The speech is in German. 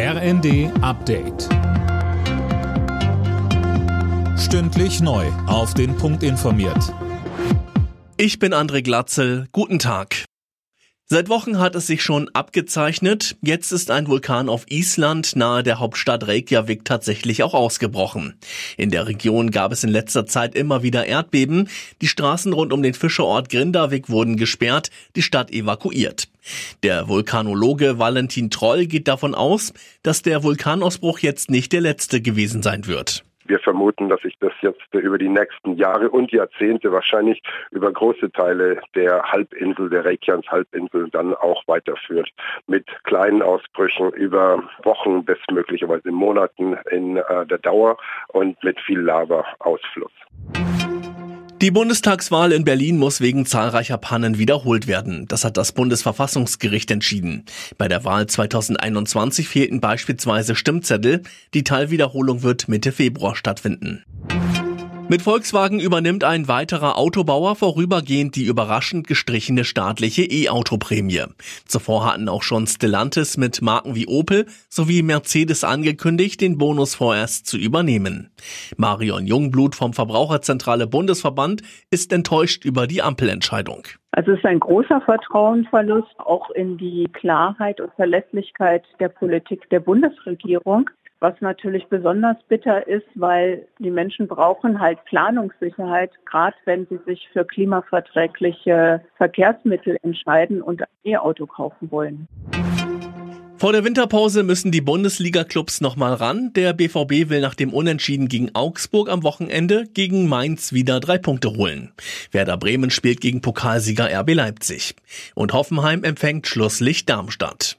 RND Update. Stündlich neu. Auf den Punkt informiert. Ich bin André Glatzel. Guten Tag. Seit Wochen hat es sich schon abgezeichnet. Jetzt ist ein Vulkan auf Island nahe der Hauptstadt Reykjavik tatsächlich auch ausgebrochen. In der Region gab es in letzter Zeit immer wieder Erdbeben. Die Straßen rund um den Fischerort Grindavik wurden gesperrt, die Stadt evakuiert. Der Vulkanologe Valentin Troll geht davon aus, dass der Vulkanausbruch jetzt nicht der letzte gewesen sein wird. Wir vermuten, dass sich das jetzt über die nächsten Jahre und Jahrzehnte wahrscheinlich über große Teile der Halbinsel, der Reykjans Halbinsel dann auch weiterführt. Mit kleinen Ausbrüchen über Wochen bis möglicherweise Monaten in äh, der Dauer und mit viel Lava-Ausfluss. Die Bundestagswahl in Berlin muss wegen zahlreicher Pannen wiederholt werden. Das hat das Bundesverfassungsgericht entschieden. Bei der Wahl 2021 fehlten beispielsweise Stimmzettel. Die Teilwiederholung wird Mitte Februar stattfinden. Mit Volkswagen übernimmt ein weiterer Autobauer vorübergehend die überraschend gestrichene staatliche E-Auto-Prämie. Zuvor hatten auch schon Stellantis mit Marken wie Opel sowie Mercedes angekündigt, den Bonus vorerst zu übernehmen. Marion Jungblut vom Verbraucherzentrale Bundesverband ist enttäuscht über die Ampelentscheidung. Also es ist ein großer Vertrauensverlust auch in die Klarheit und Verlässlichkeit der Politik der Bundesregierung was natürlich besonders bitter ist, weil die Menschen brauchen halt Planungssicherheit, gerade wenn sie sich für klimaverträgliche Verkehrsmittel entscheiden und ein E-Auto kaufen wollen. Vor der Winterpause müssen die Bundesliga-Clubs nochmal ran. Der BVB will nach dem Unentschieden gegen Augsburg am Wochenende gegen Mainz wieder drei Punkte holen. Werder Bremen spielt gegen Pokalsieger RB Leipzig. Und Hoffenheim empfängt Schlusslicht Darmstadt.